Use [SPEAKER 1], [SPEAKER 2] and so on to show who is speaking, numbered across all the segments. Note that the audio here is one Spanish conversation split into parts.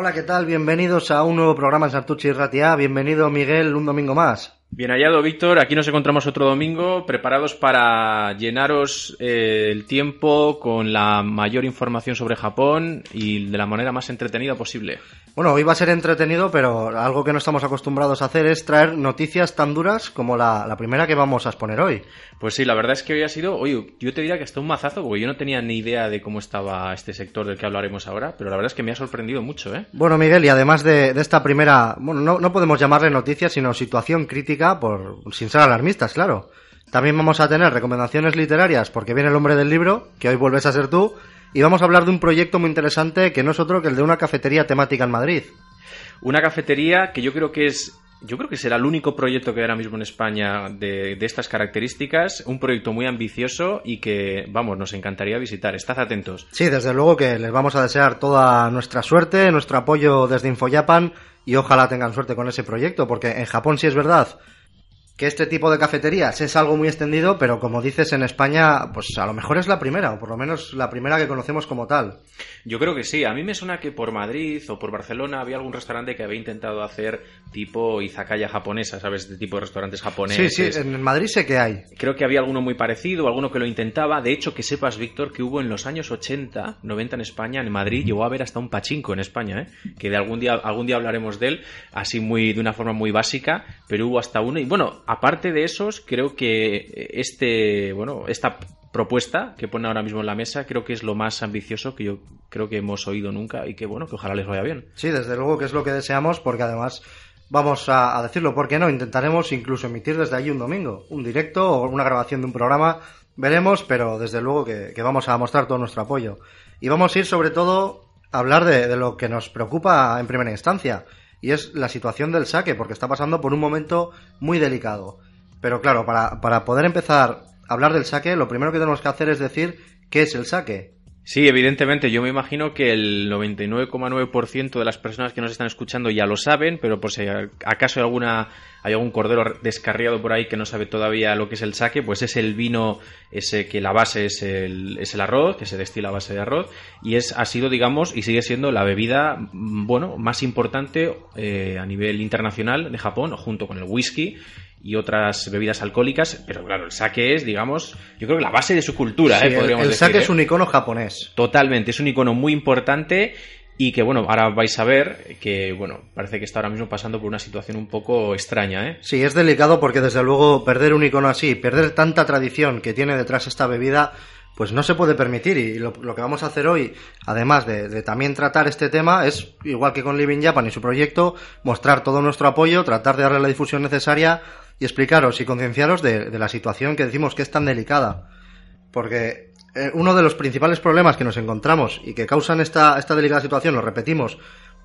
[SPEAKER 1] Hola, ¿qué tal? Bienvenidos a un nuevo programa en Santucci y Ratia. Bienvenido, Miguel, un domingo más.
[SPEAKER 2] Bien hallado, Víctor. Aquí nos encontramos otro domingo preparados para llenaros eh, el tiempo con la mayor información sobre Japón y de la manera más entretenida posible.
[SPEAKER 1] Bueno, hoy va a ser entretenido, pero algo que no estamos acostumbrados a hacer es traer noticias tan duras como la, la primera que vamos a exponer hoy.
[SPEAKER 2] Pues sí, la verdad es que hoy ha sido, oye, yo te diría que hasta un mazazo, porque yo no tenía ni idea de cómo estaba este sector del que hablaremos ahora, pero la verdad es que me ha sorprendido mucho, ¿eh?
[SPEAKER 1] Bueno, Miguel, y además de, de esta primera, bueno, no, no podemos llamarle noticia, sino situación crítica, por, sin ser alarmistas, claro. También vamos a tener recomendaciones literarias, porque viene el hombre del libro, que hoy vuelves a ser tú, y vamos a hablar de un proyecto muy interesante que no es otro que el de una cafetería temática en Madrid.
[SPEAKER 2] Una cafetería que yo creo que es yo creo que será el único proyecto que hay ahora mismo en España de, de, estas características, un proyecto muy ambicioso y que, vamos, nos encantaría visitar. Estad atentos.
[SPEAKER 1] Sí, desde luego que les vamos a desear toda nuestra suerte, nuestro apoyo desde InfoJapan y ojalá tengan suerte con ese proyecto, porque en Japón sí es verdad que este tipo de cafeterías es algo muy extendido, pero como dices en España, pues a lo mejor es la primera, o por lo menos la primera que conocemos como tal.
[SPEAKER 2] Yo creo que sí. A mí me suena que por Madrid o por Barcelona había algún restaurante que había intentado hacer tipo izakaya japonesa, ¿sabes? De tipo de restaurantes japoneses.
[SPEAKER 1] Sí, sí, en Madrid sé que hay.
[SPEAKER 2] Creo que había alguno muy parecido, alguno que lo intentaba. De hecho, que sepas, Víctor, que hubo en los años 80, 90 en España, en Madrid, llegó a haber hasta un pachinko en España, ¿eh? Que de algún día, algún día hablaremos de él, así muy, de una forma muy básica, pero hubo hasta uno. Y bueno, aparte de esos, creo que este, bueno, esta propuesta que pone ahora mismo en la mesa creo que es lo más ambicioso que yo creo que hemos oído nunca y que bueno, que ojalá les vaya bien.
[SPEAKER 1] Sí, desde luego que es lo que deseamos porque además vamos a, decirlo, ¿por qué no? Intentaremos incluso emitir desde allí un domingo, un directo o una grabación de un programa, veremos, pero desde luego que, vamos a mostrar todo nuestro apoyo. Y vamos a ir sobre todo a hablar de lo que nos preocupa en primera instancia y es la situación del saque porque está pasando por un momento muy delicado. Pero claro, para, para poder empezar a hablar del saque, lo primero que tenemos que hacer es decir qué es el saque.
[SPEAKER 2] Sí, evidentemente. Yo me imagino que el 99,9% de las personas que nos están escuchando ya lo saben, pero por si acaso hay, alguna, hay algún cordero descarriado por ahí que no sabe todavía lo que es el saque, pues es el vino ese que la base es el, es el arroz, que se destila a base de arroz, y es, ha sido, digamos, y sigue siendo la bebida, bueno, más importante eh, a nivel internacional de Japón, junto con el whisky y otras bebidas alcohólicas, pero claro, el sake es, digamos, yo creo que la base de su cultura,
[SPEAKER 1] Sí,
[SPEAKER 2] ¿eh? podríamos
[SPEAKER 1] el, el
[SPEAKER 2] decir.
[SPEAKER 1] sake
[SPEAKER 2] ¿eh?
[SPEAKER 1] es un icono japonés.
[SPEAKER 2] Totalmente, es un icono muy importante y que, bueno, ahora vais a ver que, bueno, parece que está ahora mismo pasando por una situación un poco extraña, ¿eh?
[SPEAKER 1] Sí, es delicado porque desde luego perder un icono así, perder tanta tradición que tiene detrás esta bebida, pues no se puede permitir. Y lo, lo que vamos a hacer hoy, además de, de, también tratar este tema, es, igual que con Living Japan y su proyecto, mostrar todo nuestro apoyo, tratar de darle la difusión necesaria y explicaros y concienciaros de, la situación que decimos que es tan delicada. Porque eh, uno de los principales problemas que nos encontramos y que causan esta, esta delicada situación, lo repetimos,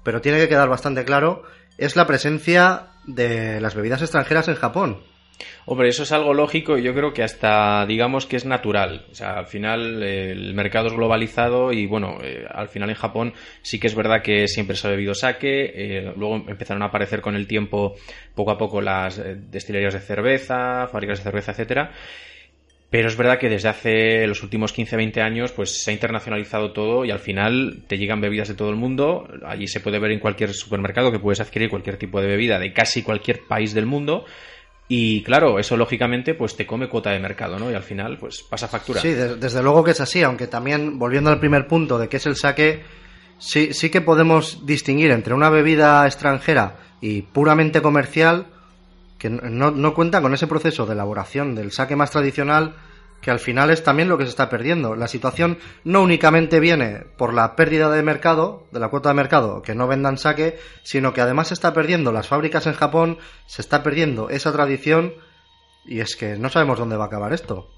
[SPEAKER 1] pero tiene que quedar bastante claro, es la presencia de las bebidas extranjeras en Japón.
[SPEAKER 2] Hombre, eso es algo lógico y yo creo que hasta digamos que es natural. O sea, al final el mercado es globalizado y bueno, eh, al final en Japón sí que es verdad que siempre se ha bebido sake. Eh, luego empezaron a aparecer con el tiempo poco a poco las eh, destilerías de cerveza, fábricas de cerveza, etcétera. Pero es verdad que desde hace los últimos 15-20 años pues se ha internacionalizado todo y al final te llegan bebidas de todo el mundo. Allí se puede ver en cualquier supermercado que puedes adquirir cualquier tipo de bebida de casi cualquier país del mundo. Y claro, eso lógicamente pues te come cuota de mercado, ¿no? Y al final pues pasa factura.
[SPEAKER 1] Sí, de, desde luego que es así, aunque también volviendo al primer punto de que es el saque, sí, sí que podemos distinguir entre una bebida extranjera y puramente comercial que no, no cuenta con ese proceso de elaboración del saque más tradicional que al final es también lo que se está perdiendo. La situación no únicamente viene por la pérdida de mercado, de la cuota de mercado, que no vendan saque, sino que además se está perdiendo las fábricas en Japón, se está perdiendo esa tradición y es que no sabemos dónde va a acabar esto.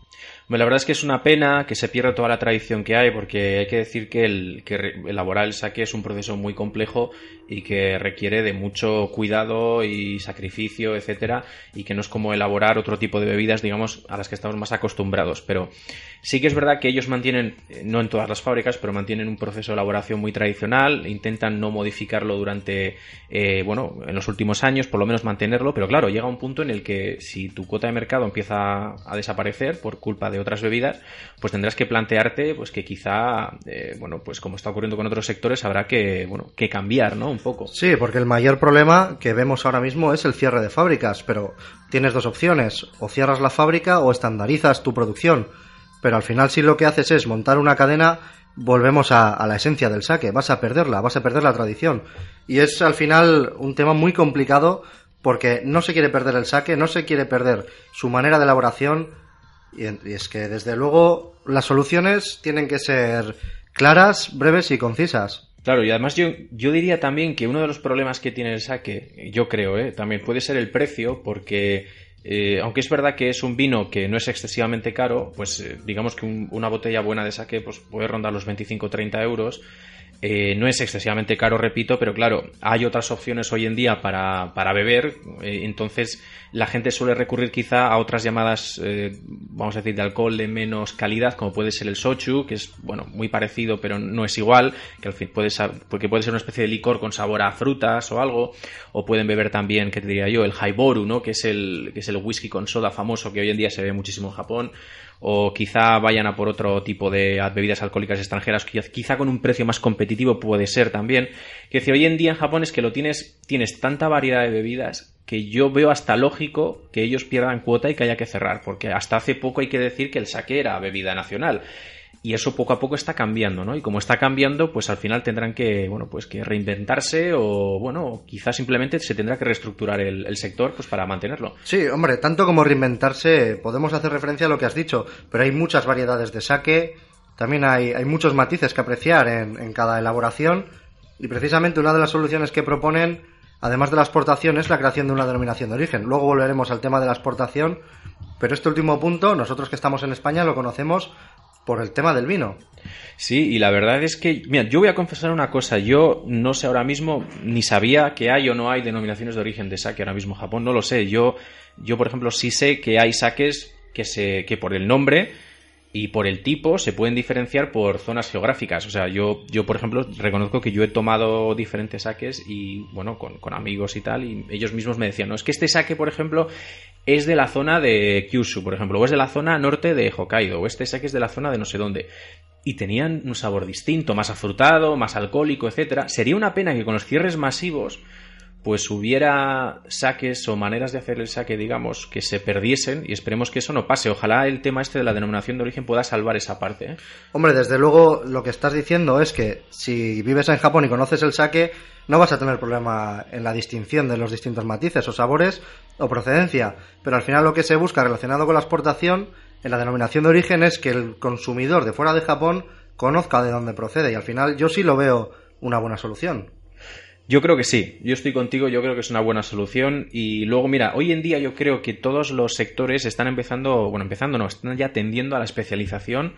[SPEAKER 2] Bueno, la verdad es que es una pena que se pierda toda la tradición que hay, porque hay que decir que, el, que elaborar el saque es un proceso muy complejo y que requiere de mucho cuidado y sacrificio, etcétera, y que no es como elaborar otro tipo de bebidas, digamos, a las que estamos más acostumbrados. Pero sí que es verdad que ellos mantienen, eh, no en todas las fábricas, pero mantienen un proceso de elaboración muy tradicional, intentan no modificarlo durante, eh, bueno, en los últimos años, por lo menos mantenerlo, pero claro, llega un punto en el que si tu cuota de mercado empieza a desaparecer por culpa de otras bebidas, pues tendrás que plantearte, pues que quizá, eh, bueno, pues como está ocurriendo con otros sectores, habrá que, bueno, que cambiar, ¿no? poco.
[SPEAKER 1] Sí, porque el mayor problema que vemos ahora mismo es el cierre de fábricas, pero tienes dos opciones, o cierras la fábrica o estandarizas tu producción. Pero al final si lo que haces es montar una cadena, volvemos a, la esencia del saque, vas a perderla, vas a perder la tradición. Y es al final un tema muy complicado porque no se quiere perder el saque, no se quiere perder su manera de elaboración y es que desde luego las soluciones tienen que ser claras, breves y concisas.
[SPEAKER 2] Claro, y además yo, yo diría también que uno de los problemas que tiene el saque, yo creo, ¿eh? también puede ser el precio, porque eh, aunque es verdad que es un vino que no es excesivamente caro, pues eh, digamos que una botella buena de saque pues, puede rondar los 25-30 euros. Eh, no es excesivamente caro, repito, pero claro, hay otras opciones hoy en día para, para beber, eh, entonces la gente suele recurrir quizá a otras llamadas, eh, vamos a decir, de alcohol de menos calidad, como puede ser el sochu, que es, bueno, muy parecido, pero no es igual, que al fin puede porque puede ser una especie de licor con sabor a frutas o algo, o pueden beber también, que te diría yo, el haiboru, ¿no? Que es el, que es el whisky con soda famoso que hoy en día se ve muchísimo en Japón, o quizá vayan a por otro tipo de bebidas alcohólicas extranjeras, quizá con un precio más competitivo puede ser también. Que si hoy en día en Japón es que lo tienes, tienes tanta variedad de bebidas que yo veo hasta lógico que ellos pierdan cuota y que haya que cerrar, porque hasta hace poco hay que decir que el sake era bebida nacional y eso poco a poco está cambiando, ¿no? Y como está cambiando, pues al final tendrán que, bueno, pues que reinventarse o, bueno, quizás simplemente se tendrá que reestructurar el, sector, pues para mantenerlo.
[SPEAKER 1] Sí, hombre, tanto como reinventarse, podemos hacer referencia a lo que has dicho, pero hay muchas variedades de saque, también hay, hay muchos matices que apreciar en, en cada elaboración, y precisamente una de las soluciones que proponen, además de la exportación, es la creación de una denominación de origen. Luego volveremos al tema de la exportación, pero este último punto, nosotros que estamos en España lo conocemos por el tema del vino.
[SPEAKER 2] Sí, y la verdad es que, mira, yo voy a confesar una cosa, yo no sé ahora mismo, ni sabía que hay o no hay denominaciones de origen de saque ahora mismo en Japón, no lo sé. Yo, yo por ejemplo, sí sé que hay saques que, se, que por el nombre y por el tipo se pueden diferenciar por zonas geográficas. O sea, yo, yo por ejemplo, reconozco que yo he tomado diferentes saques y, bueno, con, con amigos y tal, y ellos mismos me decían, no, es que este saque, por ejemplo, es de la zona de Kyushu, por ejemplo, o es de la zona norte de Hokkaido, o este saque es de la zona de no sé dónde. Y tenían un sabor distinto, más afrutado, más alcohólico, etcétera. Sería una pena que con los cierres masivos pues hubiera saques o maneras de hacer el saque, digamos, que se perdiesen y esperemos que eso no pase. Ojalá el tema este de la denominación de origen pueda salvar esa parte. ¿eh?
[SPEAKER 1] Hombre, desde luego lo que estás diciendo es que si vives en Japón y conoces el saque, no vas a tener problema en la distinción de los distintos matices o sabores o procedencia. Pero al final lo que se busca relacionado con la exportación en la denominación de origen es que el consumidor de fuera de Japón conozca de dónde procede y al final yo sí lo veo una buena solución.
[SPEAKER 2] Yo creo que sí, yo estoy contigo, yo creo que es una buena solución y luego mira, hoy en día yo creo que todos los sectores están empezando, bueno, empezando no, están ya tendiendo a la especialización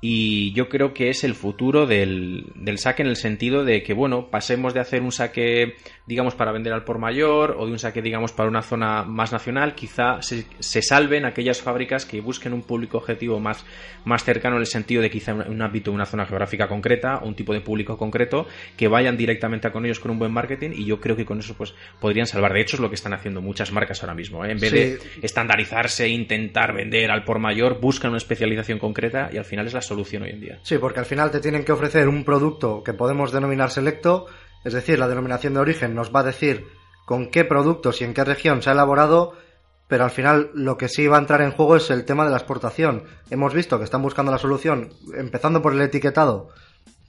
[SPEAKER 2] y yo creo que es el futuro del, del, saque en el sentido de que, bueno, pasemos de hacer un saque, digamos, para vender al por mayor o de un saque, digamos, para una zona más nacional, quizá se, se salven aquellas fábricas que busquen un público objetivo más, más cercano en el sentido de quizá un, ámbito, una zona geográfica concreta, un tipo de público concreto, que vayan directamente con ellos con un buen marketing y yo creo que con eso pues podrían salvar. De hecho, es lo que están haciendo muchas marcas ahora mismo. ¿eh? En vez de estandarizarse e intentar vender al por mayor, buscan una especialización concreta y al final es la solución hoy en día.
[SPEAKER 1] Sí, porque al final te tienen que ofrecer un producto que podemos denominar selecto, es decir, la denominación de origen nos va a decir con qué productos y en qué región se ha elaborado, pero al final lo que sí va a entrar en juego es el tema de la exportación. Hemos visto que están buscando la solución, empezando por el etiquetado,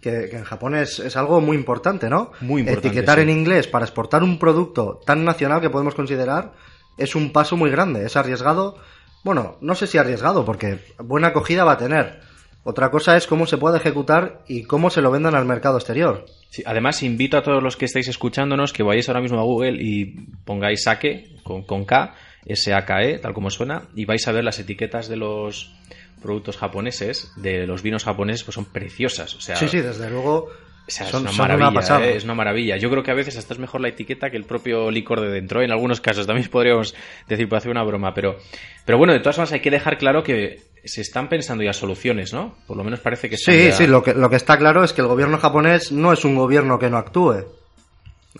[SPEAKER 1] que, en Japón es, es, algo muy importante, ¿no?
[SPEAKER 2] Muy importante.
[SPEAKER 1] Etiquetar en inglés para exportar un producto tan nacional que podemos considerar es un paso muy grande, es arriesgado, Bueno, no sé si arriesgado, porque buena acogida va a tener. Otra cosa es cómo se puede ejecutar y cómo se lo vendan al mercado exterior.
[SPEAKER 2] Sí, además, invito a todos los que estáis escuchándonos que vayáis ahora mismo a Google y pongáis saque con, con K, S-A-K-E, tal como suena, y vais a ver las etiquetas de los productos japoneses, de los vinos japoneses, pues son preciosas. O sea,
[SPEAKER 1] Sí, sí, desde luego.
[SPEAKER 2] o sea,
[SPEAKER 1] son-
[SPEAKER 2] es una maravilla. ¿eh? es una maravilla. Yo creo que a veces hasta es mejor la etiqueta que el propio licor de dentro. ¿eh? En algunos casos también podríamos decir, para hacer una broma, pero, pero bueno, de todas formas hay que dejar claro que se están pensando ya soluciones, ¿no? Por lo menos parece que
[SPEAKER 1] Sí,
[SPEAKER 2] ya-
[SPEAKER 1] sí, lo que, lo que está claro es que el gobierno japonés no es un gobierno que no actúe.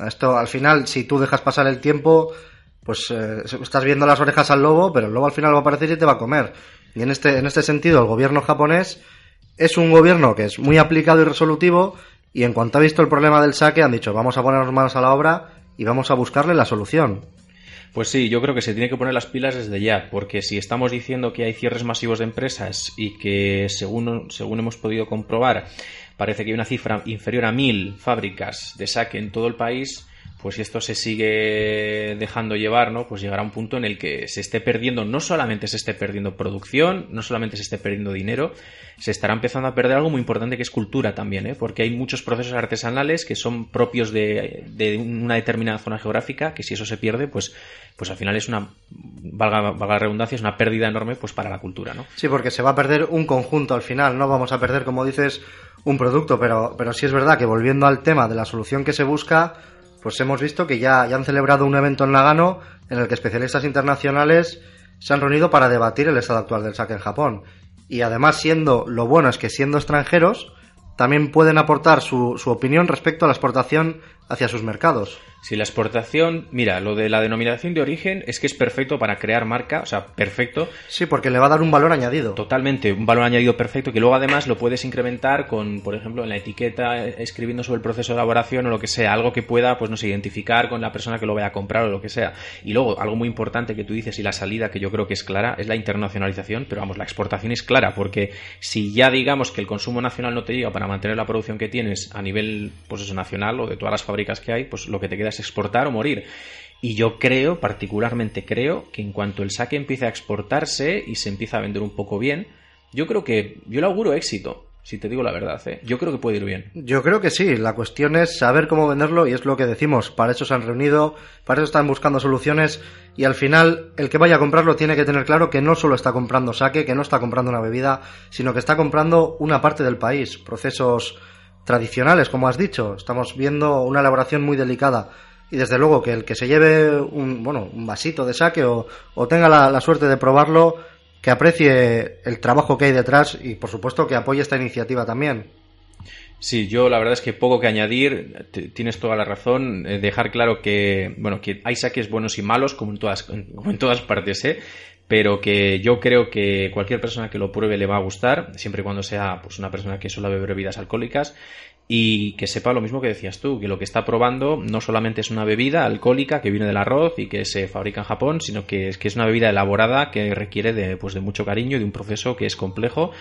[SPEAKER 1] Esto, al final, si tú dejas pasar el tiempo, pues eh, estás viendo las orejas al lobo, pero el lobo al final va a aparecer y te va a comer. Y en este, en este sentido, el gobierno japonés es un gobierno que es muy aplicado y resolutivo, y en cuanto ha visto el problema del saque, han dicho, vamos a ponernos manos a la obra y vamos a buscarle la solución.
[SPEAKER 2] Pues sí, yo creo que se tiene que poner las pilas desde ya, porque si estamos diciendo que hay cierres masivos de empresas y que según, según hemos podido comprobar, parece que hay una cifra inferior a mil fábricas de saque en todo el país, pues si esto se sigue dejando llevar, ¿no? Pues llegará un punto en el que se esté perdiendo, no solamente se esté perdiendo producción, no solamente se esté perdiendo dinero, se estará empezando a perder algo muy importante que es cultura también, ¿eh? Porque hay muchos procesos artesanales que son propios de, de una determinada zona geográfica, que si eso se pierde, pues, pues al final es una, valga, valga redundancia, es una pérdida enorme pues para la cultura, ¿no?
[SPEAKER 1] Sí, porque se va a perder un conjunto al final, no vamos a perder, como dices, un producto, pero, pero sí es verdad que volviendo al tema de la solución que se busca, pues hemos visto que ya, ya han celebrado un evento en Nagano en el que especialistas internacionales se han reunido para debatir el estado actual del saque en Japón. Y además, siendo, lo bueno es que siendo extranjeros, también pueden aportar su, su opinión respecto a la exportación hacia sus mercados.
[SPEAKER 2] Si la exportación, mira, lo de la denominación de origen es que es perfecto para crear marca, o sea, perfecto,
[SPEAKER 1] Sí, porque le va a dar un valor añadido.
[SPEAKER 2] totalmente, un valor añadido perfecto que luego además lo puedes incrementar con, por ejemplo, en la etiqueta eh, escribiendo sobre el proceso de elaboración o lo que sea, algo que pueda, pues no sé, identificar con la persona que lo vaya a comprar o lo que sea. Y luego, algo muy importante que tú dices y la salida que yo creo que es clara es la internacionalización, pero vamos, la exportación es clara porque si ya digamos que el consumo nacional no te llega para mantener la producción que tienes a nivel, pues eso, nacional o de todas las fábricas que hay, pues lo que te queda exportar o morir. Y yo creo, particularmente creo, que en cuanto el saque empiece a exportarse y se empieza a vender un poco bien, yo creo que, yo le auguro éxito, si te digo la verdad, ¿eh? yo creo que puede ir bien.
[SPEAKER 1] Yo creo que sí, la cuestión es saber cómo venderlo y es lo que decimos, para eso se han reunido, para eso están buscando soluciones y al final el que vaya a comprarlo tiene que tener claro que no solo está comprando saque, que no está comprando una bebida, sino que está comprando una parte del país, procesos tradicionales, como has dicho, estamos viendo una elaboración muy delicada y desde luego que el que se lleve un, bueno, un vasito de saque o, o tenga la, la suerte de probarlo, que aprecie el trabajo que hay detrás y por supuesto que apoye esta iniciativa también.
[SPEAKER 2] Sí, yo la verdad es que poco que añadir, tienes toda la razón, eh, dejar claro que, bueno, que hay saques buenos y malos, como en todas, como en todas partes, ¿eh? Pero que yo creo que cualquier persona que lo pruebe le va a gustar, siempre y cuando sea pues una persona que solo bebe bebidas alcohólicas y que sepa lo mismo que decías tú, que lo que está probando no solamente es una bebida alcohólica que viene del arroz y que se fabrica en Japón, sino que es, que es una bebida elaborada que requiere de, pues, de mucho cariño y de un proceso que es complejo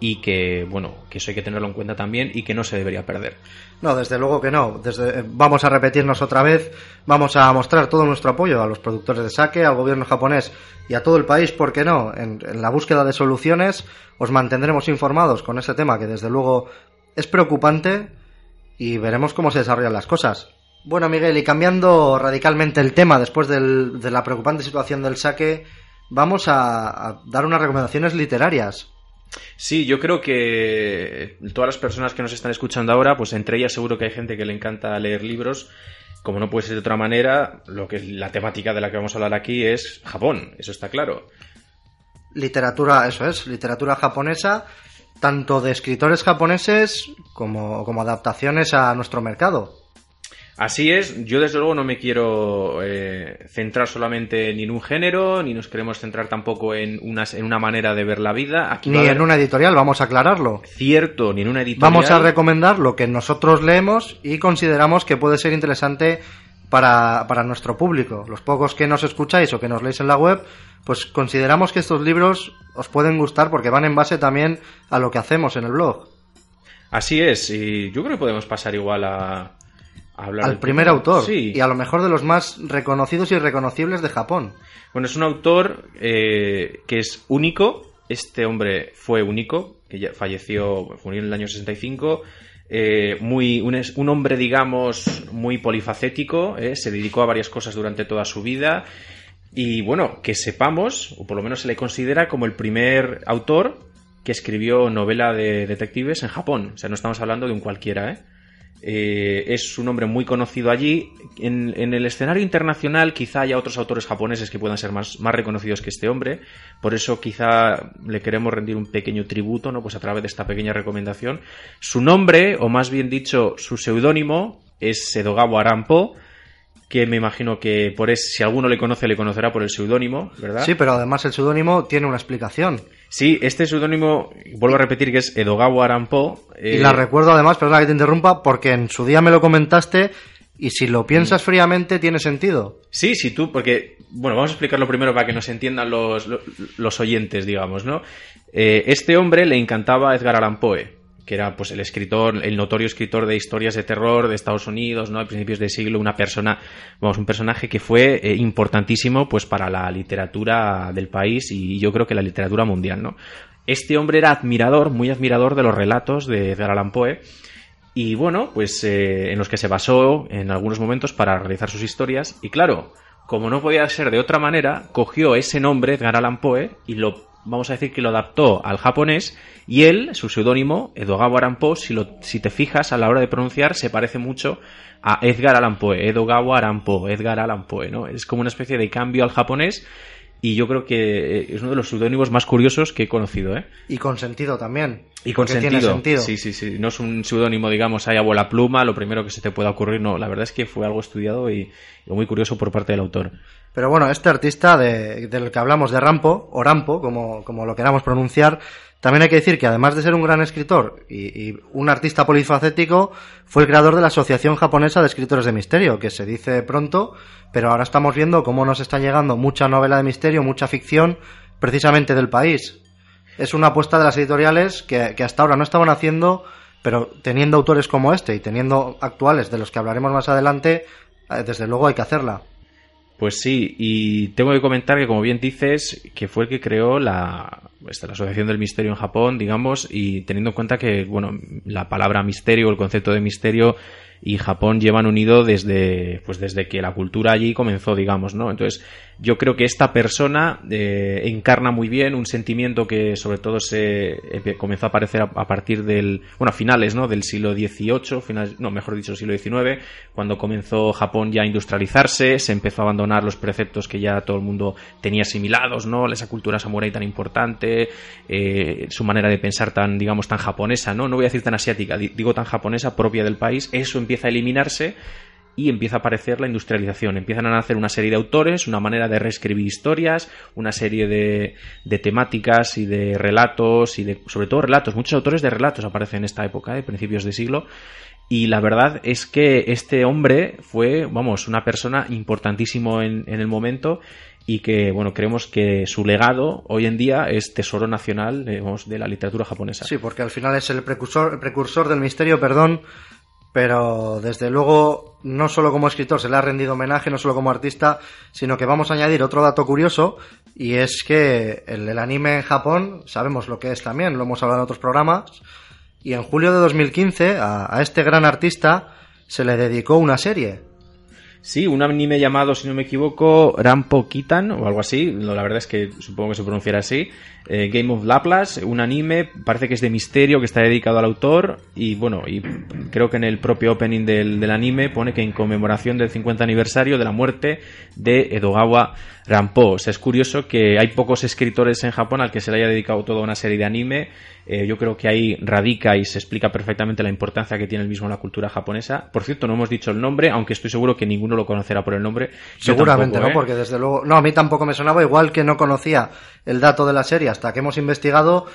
[SPEAKER 2] y que, bueno, que eso hay que tenerlo en cuenta también y que no se debería perder.
[SPEAKER 1] No, desde luego que no. Desde, eh, vamos a repetirnos otra vez, vamos a mostrar todo nuestro apoyo a los productores de saque, al gobierno japonés y a todo el país, ¿por qué no? En, la búsqueda de soluciones os mantendremos informados con este tema que desde luego es preocupante y veremos cómo se desarrollan las cosas. Bueno, Miguel, y cambiando radicalmente el tema después de la preocupante situación del saque, vamos a dar unas recomendaciones literarias.
[SPEAKER 2] Sí, yo creo que todas las personas que nos están escuchando ahora, pues entre ellas seguro que hay gente que le encanta leer libros. Como no puede ser de otra manera, lo que es la temática de la que vamos a hablar aquí es Japón, eso está claro.
[SPEAKER 1] literatura, eso es, literatura japonesa, tanto de escritores japoneses como, como adaptaciones a nuestro mercado.
[SPEAKER 2] Así es, yo desde luego no me quiero eh, centrar solamente ni en un género, ni nos queremos centrar tampoco en una, en una manera de ver la vida. Aquí
[SPEAKER 1] Ni en una editorial, vamos a aclararlo.
[SPEAKER 2] cierto, ni en una editorial.
[SPEAKER 1] Vamos a recomendar lo que nosotros leemos y consideramos que puede ser interesante para, para nuestro público. Los pocos que nos escucháis o que nos leéis en la web, pues consideramos que estos libros os pueden gustar porque van en base también a lo que hacemos en el blog.
[SPEAKER 2] Así es, y yo creo que podemos pasar igual a,
[SPEAKER 1] al primer autor y a lo mejor de los más reconocidos y reconocibles de Japón.
[SPEAKER 2] Bueno, es un autor eh, que es único. Este hombre fue único, que ya falleció, murió en el año 65. Eh, muy, un, hombre, digamos, muy polifacético, eh, se dedicó a varias cosas durante toda su vida y bueno, que sepamos, o por lo menos se le considera como el primer autor que escribió novela de detectives en Japón. O sea, no estamos hablando de un cualquiera, ¿eh? Eh, es un hombre muy conocido allí. En, el escenario internacional quizá haya otros autores japoneses que puedan ser más, más, reconocidos que este hombre. Por eso quizá le queremos rendir un pequeño tributo, ¿no? Pues a través de esta pequeña recomendación. Su nombre, o más bien dicho, su seudónimo, es Edogawa Arampo que me imagino que por es, si alguno le conoce, le conocerá por el seudónimo, ¿verdad?
[SPEAKER 1] Sí, pero además el seudónimo tiene una explicación.
[SPEAKER 2] Sí, este seudónimo, vuelvo a repetir que es Edogawa Arampo.
[SPEAKER 1] Y la eh, recuerdo además, perdona que te interrumpa, porque en su día me lo comentaste y si lo piensas fríamente tiene sentido.
[SPEAKER 2] Sí, sí, tú, porque, bueno, vamos a explicarlo primero para que nos entiendan los, los, oyentes, digamos, ¿no? Eh, este hombre le encantaba Edgar Allan Poe que era pues el escritor, el notorio escritor de historias de terror de Estados Unidos, ¿no? A principios del siglo, una persona, vamos, un personaje que fue eh, importantísimo pues para la literatura del país y yo creo que la literatura mundial, ¿no? Este hombre era admirador, muy admirador de los relatos de Edgar Allan Poe y bueno, pues eh, en los que se basó en algunos momentos para realizar sus historias y claro, como no podía ser de otra manera, cogió ese nombre, Edgar Allan Poe, y lo vamos a decir que lo adaptó al japonés y él, su seudónimo, Edogawa Arampo, si, lo, si te fijas a la hora de pronunciar, se parece mucho a Edgar Allan Poe, Edogawa Arampo, Edgar Allan Poe, ¿no? Es como una especie de cambio al japonés y yo creo que es uno de los seudónimos más curiosos que he conocido, ¿eh?
[SPEAKER 1] Y con sentido también.
[SPEAKER 2] Y con sentido. Sí, sí, sí. No es un seudónimo, digamos, ahí a bola pluma, lo primero que se te pueda ocurrir, no. La verdad es que fue algo estudiado y muy curioso por parte del autor.
[SPEAKER 1] Pero bueno, este artista de, del que hablamos de Rampo, o Rampo, como, como lo queramos pronunciar, también hay que decir que además de ser un gran escritor y, un artista polifacético, fue el creador de la Asociación Japonesa de Escritores de Misterio, que se dice pronto, pero ahora estamos viendo cómo nos está llegando mucha novela de misterio, mucha ficción, precisamente del país. Es una apuesta de las editoriales que, que hasta ahora no estaban haciendo, pero teniendo autores como este y teniendo actuales de los que hablaremos más adelante, eh, desde luego hay que hacerla.
[SPEAKER 2] Pues sí, y tengo que comentar que, como bien dices, que fue el que creó la, la Asociación del Misterio en Japón, digamos, y teniendo en cuenta que, bueno, la palabra misterio, el concepto de misterio y Japón llevan unido desde, pues desde que la cultura allí comenzó, digamos, ¿no? Entonces, yo creo que esta persona eh, encarna muy bien un sentimiento que sobre todo se eh, comenzó a aparecer a, partir del, bueno, a finales, ¿no? Del siglo XVIII, final, no, mejor dicho, siglo XIX, cuando comenzó Japón ya a industrializarse, se empezó a abandonar los preceptos que ya todo el mundo tenía asimilados, ¿no? Esa cultura samurái tan importante, eh, su manera de pensar tan, digamos, tan japonesa, ¿no? No voy a decir tan asiática, digo tan japonesa, propia del país, eso empieza a eliminarse y empieza a aparecer la industrialización. Empiezan a nacer una serie de autores, una manera de reescribir historias, una serie de, de temáticas y de relatos y de, sobre todo relatos. Muchos autores de relatos aparecen en esta época, de principios de siglo. Y la verdad es que este hombre fue, vamos, una persona importantísimo en, en, el momento y que, bueno, creemos que su legado hoy en día es tesoro nacional de la literatura japonesa.
[SPEAKER 1] Sí, porque al final es el precursor, el precursor del misterio, perdón, pero desde luego no solo como escritor se le ha rendido homenaje, no solo como artista, sino que vamos a añadir otro dato curioso y es que el, anime en Japón, sabemos lo que es también, lo hemos hablado en otros programas, y en julio de 2015 a este gran artista se le dedicó una serie
[SPEAKER 2] Sí, un anime llamado, si no me equivoco, Rampo Kitan o algo así. La verdad es que supongo que se pronunciará así. Eh, Game of Laplace, un anime, parece que es de misterio, que está dedicado al autor. Y bueno, y creo que en el propio opening del, del anime pone que en conmemoración del 50 aniversario de la muerte de Edogawa Rampo. O sea, es curioso que hay pocos escritores en Japón al que se le haya dedicado toda una serie de anime. Eh, yo creo que ahí radica y se explica perfectamente la importancia que tiene el mismo la cultura japonesa. Por cierto, no hemos dicho el nombre, aunque estoy seguro que ninguno lo conocerá por el nombre.
[SPEAKER 1] Seguramente, ¿no? ¿eh? Porque desde luego. No, a mí tampoco me sonaba, igual que no conocía el dato de la serie hasta que hemos investigado.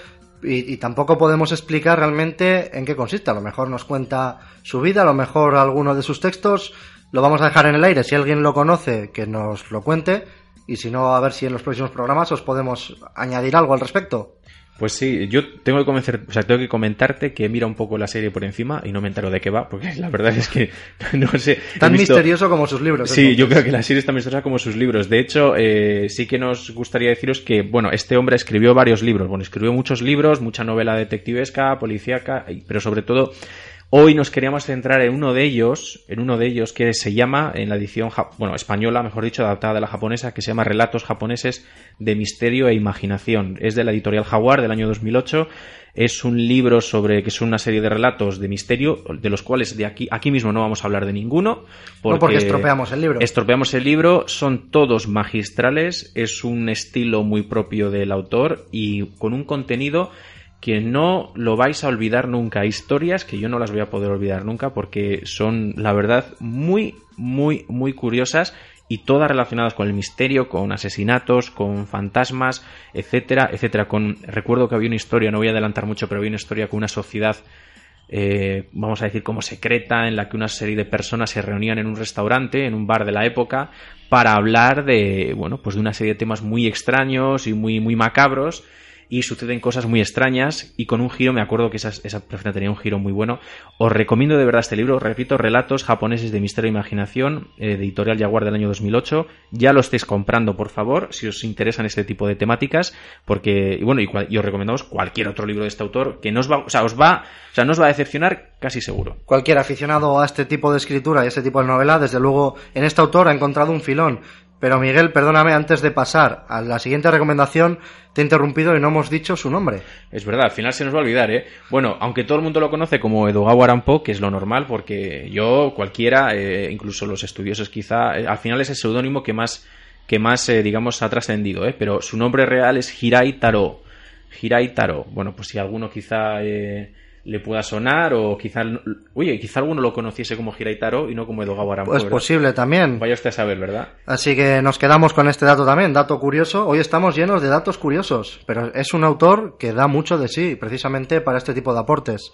[SPEAKER 1] Y, y, tampoco podemos explicar realmente en qué consiste. A lo mejor nos cuenta su vida, a lo mejor alguno de sus textos. Lo vamos a dejar en el aire. Si alguien lo conoce, que nos lo cuente y si no, a ver si en los próximos programas os podemos añadir algo al respecto.
[SPEAKER 2] Pues sí, yo tengo que convencer, o sea, tengo que comentarte que mira un poco la serie por encima y no me entero de qué va, porque la verdad es que no sé.
[SPEAKER 1] Tan misterioso como sus libros.
[SPEAKER 2] Sí, yo creo que la serie es tan misteriosa como sus libros. De hecho, eh, sí que nos gustaría deciros que, bueno, este hombre escribió varios libros. Bueno, escribió muchos libros, mucha novela detectivesca, policíaca, pero sobre todo Hoy nos queríamos centrar en uno de ellos, en uno de ellos que se llama, en la edición, bueno, española, mejor dicho, adaptada de la japonesa, que se llama Relatos japoneses de misterio e imaginación. Es de la editorial Jaguar del año 2008. Es un libro sobre, que es una serie de relatos de misterio, de los cuales de aquí, aquí mismo no vamos a hablar de ninguno.
[SPEAKER 1] Porque no porque estropeamos el libro.
[SPEAKER 2] Estropeamos el libro, son todos magistrales, es un estilo muy propio del autor y con un contenido que no lo vais a olvidar nunca. Historias que yo no las voy a poder olvidar nunca porque son, la verdad, muy, muy, muy curiosas y todas relacionadas con el misterio, con asesinatos, con fantasmas, etcétera, etcétera. Con, recuerdo que había una historia, no voy a adelantar mucho, pero había una historia con una sociedad, eh, vamos a decir como secreta, en la que una serie de personas se reunían en un restaurante, en un bar de la época, para hablar de, bueno, pues de una serie de temas muy extraños y muy, muy macabros y suceden cosas muy extrañas y con un giro, me acuerdo que esa, esa tenía un giro muy bueno. Os recomiendo de verdad este libro, repito, Relatos japoneses de misterio e imaginación, eh, de editorial Jaguar del año 2008. Ya lo estéis comprando, por favor, si os interesan este tipo de temáticas, porque, y bueno, y, os recomendamos cualquier otro libro de este autor que no os va, o sea, os va, o sea, no va a decepcionar casi seguro.
[SPEAKER 1] Cualquier aficionado a este tipo de escritura y a este tipo de novela, desde luego, en este autor ha encontrado un filón pero Miguel, perdóname, antes de pasar a la siguiente recomendación, te he interrumpido y no hemos dicho su nombre.
[SPEAKER 2] Es verdad, al final se nos va a olvidar, ¿eh? Bueno, aunque todo el mundo lo conoce como Edogawa Arampo, que es lo normal, porque yo, cualquiera, eh, incluso los estudiosos quizá, eh, al final es el seudónimo que más, que más eh, digamos, ha trascendido, ¿eh? Pero su nombre real es Hirai Taro. Hirai Taro. Bueno, pues si alguno quizá le pueda sonar o quizá oye quizá alguno lo conociese como Hiraitaro y no como Edogawa
[SPEAKER 1] Pues posible también.
[SPEAKER 2] Vaya usted a saber, ¿verdad?
[SPEAKER 1] Así que nos quedamos con este dato también, dato curioso. Hoy estamos llenos de datos curiosos, pero es un autor que da mucho de sí, precisamente para este tipo de aportes.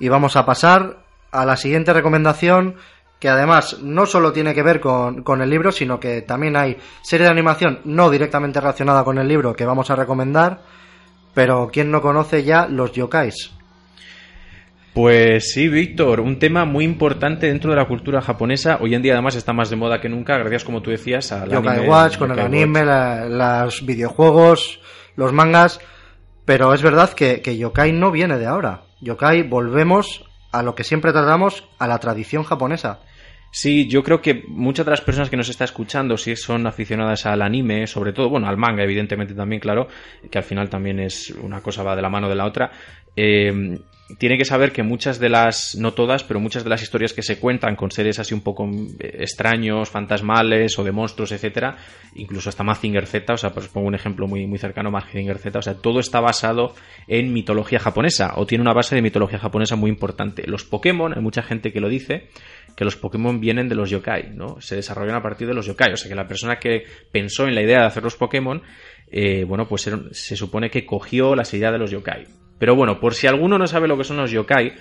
[SPEAKER 1] Y vamos a pasar a la siguiente recomendación, que además no solo tiene que ver con, con el libro, sino que también hay serie de animación no directamente relacionada con el libro que vamos a recomendar, pero ¿quién no conoce ya los yokais?
[SPEAKER 2] Pues sí, Víctor, un tema muy importante dentro de la cultura japonesa. Hoy en día además está más de moda que nunca, gracias como tú decías
[SPEAKER 1] a Yokai Watch, con el anime, los videojuegos, los mangas. Pero es verdad que, que Yokai no viene de ahora. Yokai volvemos a lo que siempre tratamos, a la tradición japonesa.
[SPEAKER 2] Sí, yo creo que muchas de las personas que nos está escuchando, si son aficionadas al anime, sobre todo, bueno, al manga, evidentemente también, claro, que al final también es una cosa va de la mano de la otra, eh, tiene que saber que muchas de las, no todas, pero muchas de las historias que se cuentan con seres así un poco eh, extraños, fantasmales o de monstruos, etcétera, incluso hasta Mazinger Z, o sea, pues pongo un ejemplo muy, muy cercano, Mazinger Z, o sea, todo está basado en mitología japonesa, o tiene una base de mitología japonesa muy importante. Los Pokémon, hay mucha gente que lo dice, que los Pokémon vienen de los yokai, ¿no? Se desarrollan a partir de los yokai, o sea, que la persona que pensó en la idea de hacer los Pokémon, eh, bueno, pues se supone que cogió las ideas de los yokai. Pero bueno, por si alguno no sabe lo que son los yokai,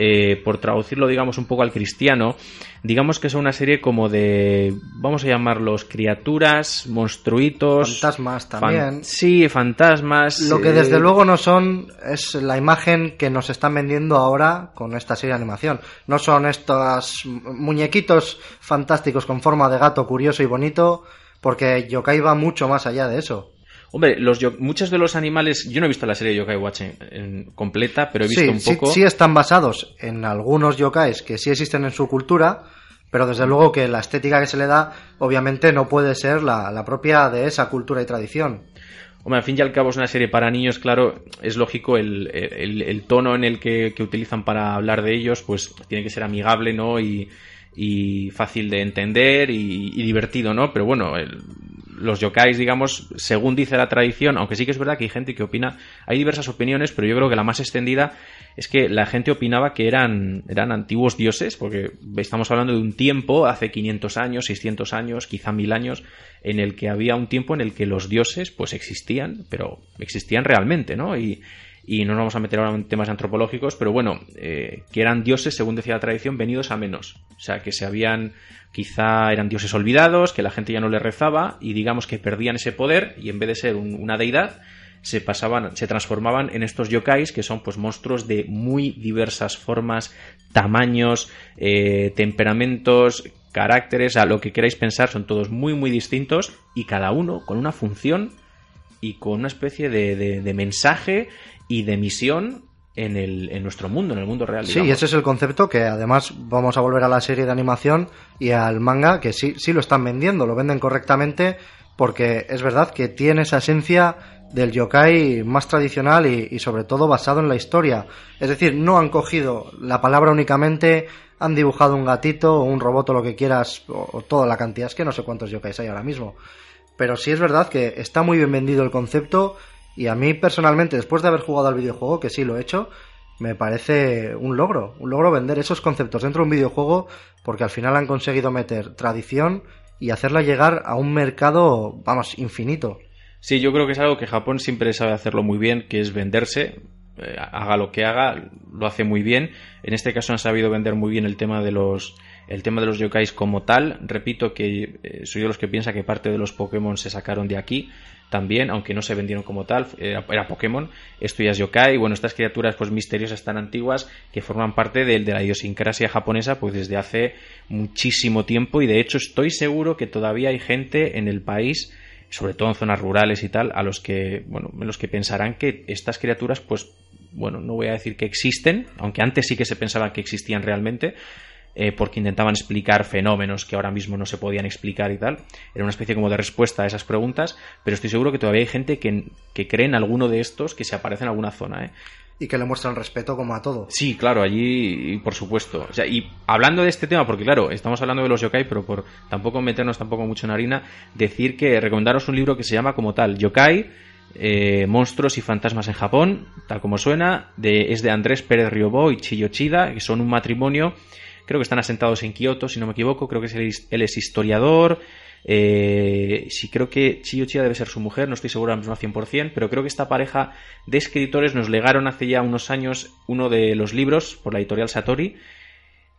[SPEAKER 2] eh, por traducirlo, digamos, un poco al cristiano, digamos que son una serie como de, vamos a llamarlos criaturas, monstruitos.
[SPEAKER 1] Fantasmas también.
[SPEAKER 2] sí, fantasmas.
[SPEAKER 1] Lo que desde eh, luego no son es la imagen que nos están vendiendo ahora con esta serie de animación. No son estos muñequitos fantásticos con forma de gato curioso y bonito, porque yokai va mucho más allá de eso.
[SPEAKER 2] Hombre, los muchos de los animales, yo no he visto la serie de Yokai Watch en, completa, pero he visto un poco.
[SPEAKER 1] Sí, sí están basados en algunos yokais que sí existen en su cultura, pero desde luego que la estética que se le da, obviamente no puede ser la, propia de esa cultura y tradición.
[SPEAKER 2] Hombre, al fin y al cabo es una serie para niños, claro, es lógico el, el, tono en el que, utilizan para hablar de ellos, pues tiene que ser amigable, ¿no? Y, y fácil de entender y, y divertido, ¿no? Pero bueno, el, los yokais, digamos, según dice la tradición, aunque sí que es verdad que hay gente que opina, hay diversas opiniones, pero yo creo que la más extendida es que la gente opinaba que eran, eran antiguos dioses, porque estamos hablando de un tiempo, hace 500 años, 600 años, quizá mil años, en el que había un tiempo en el que los dioses pues existían, pero existían realmente, ¿no? Y, y no nos vamos a meter ahora en temas antropológicos, pero bueno, eh, que eran dioses, según decía la tradición, venidos a menos. O sea, que se habían, quizá eran dioses olvidados, que la gente ya no les rezaba y digamos que perdían ese poder y en vez de ser una deidad, se pasaban, se transformaban en estos yokais que son pues monstruos de muy diversas formas, tamaños, eh, temperamentos, caracteres, a lo que queráis pensar, son todos muy muy distintos y cada uno con una función y con una especie de, de mensaje y de misión en, el, en nuestro mundo, en el mundo real.
[SPEAKER 1] Sí, y ese es el concepto que además vamos a volver a la serie de animación y al manga, que sí, sí lo están vendiendo, lo venden correctamente, porque es verdad que tiene esa esencia del yokai más tradicional y, sobre todo basado en la historia. Es decir, no han cogido la palabra únicamente, han dibujado un gatito o un robot o lo que quieras, o, o toda la cantidad, es que no sé cuántos yokais hay ahora mismo. Pero sí es verdad que está muy bien vendido el concepto y a mí personalmente, después de haber jugado al videojuego, que sí lo he hecho, me parece un logro, un logro vender esos conceptos dentro de un videojuego porque al final han conseguido meter tradición y hacerla llegar a un mercado, vamos, infinito.
[SPEAKER 2] Sí, yo creo que es algo que Japón siempre sabe hacerlo muy bien, que es venderse, eh, haga lo que haga, lo hace muy bien. En este caso han sabido vender muy bien el tema de los el tema de los yokais como tal. Repito que eh, soy de los que piensa que parte de los Pokémon se sacaron de aquí también, aunque no se vendieron como tal, era, Pokémon, esto ya es yokai, bueno, estas criaturas pues misteriosas tan antiguas que forman parte de, de, la idiosincrasia japonesa pues desde hace muchísimo tiempo y de hecho estoy seguro que todavía hay gente en el país sobre todo en zonas rurales y tal, a los que, bueno, los que pensarán que estas criaturas, pues, bueno, no voy a decir que existen, aunque antes sí que se pensaba que existían realmente, eh, porque intentaban explicar fenómenos que ahora mismo no se podían explicar y tal. Era una especie como de respuesta a esas preguntas, pero estoy seguro que todavía hay gente que, que cree en alguno de estos que se aparece en alguna zona. ¿eh?
[SPEAKER 1] Y que le muestran respeto como a todo.
[SPEAKER 2] Sí, claro, allí, por supuesto. O sea, y hablando de este tema, porque claro, estamos hablando de los yokai, pero por tampoco meternos tampoco mucho en harina, decir que recomendaros un libro que se llama como tal, Yokai, eh, Monstruos y Fantasmas en Japón, tal como suena, de, es de Andrés Pérez Riobó y Chiyo Chida, que son un matrimonio creo que están asentados en Kioto, si no me equivoco, creo que él es historiador, eh, sí, creo que Chiyo debe ser su mujer, no estoy seguro al mismo 100%, pero creo que esta pareja de escritores nos legaron hace ya unos años uno de los libros por la editorial Satori,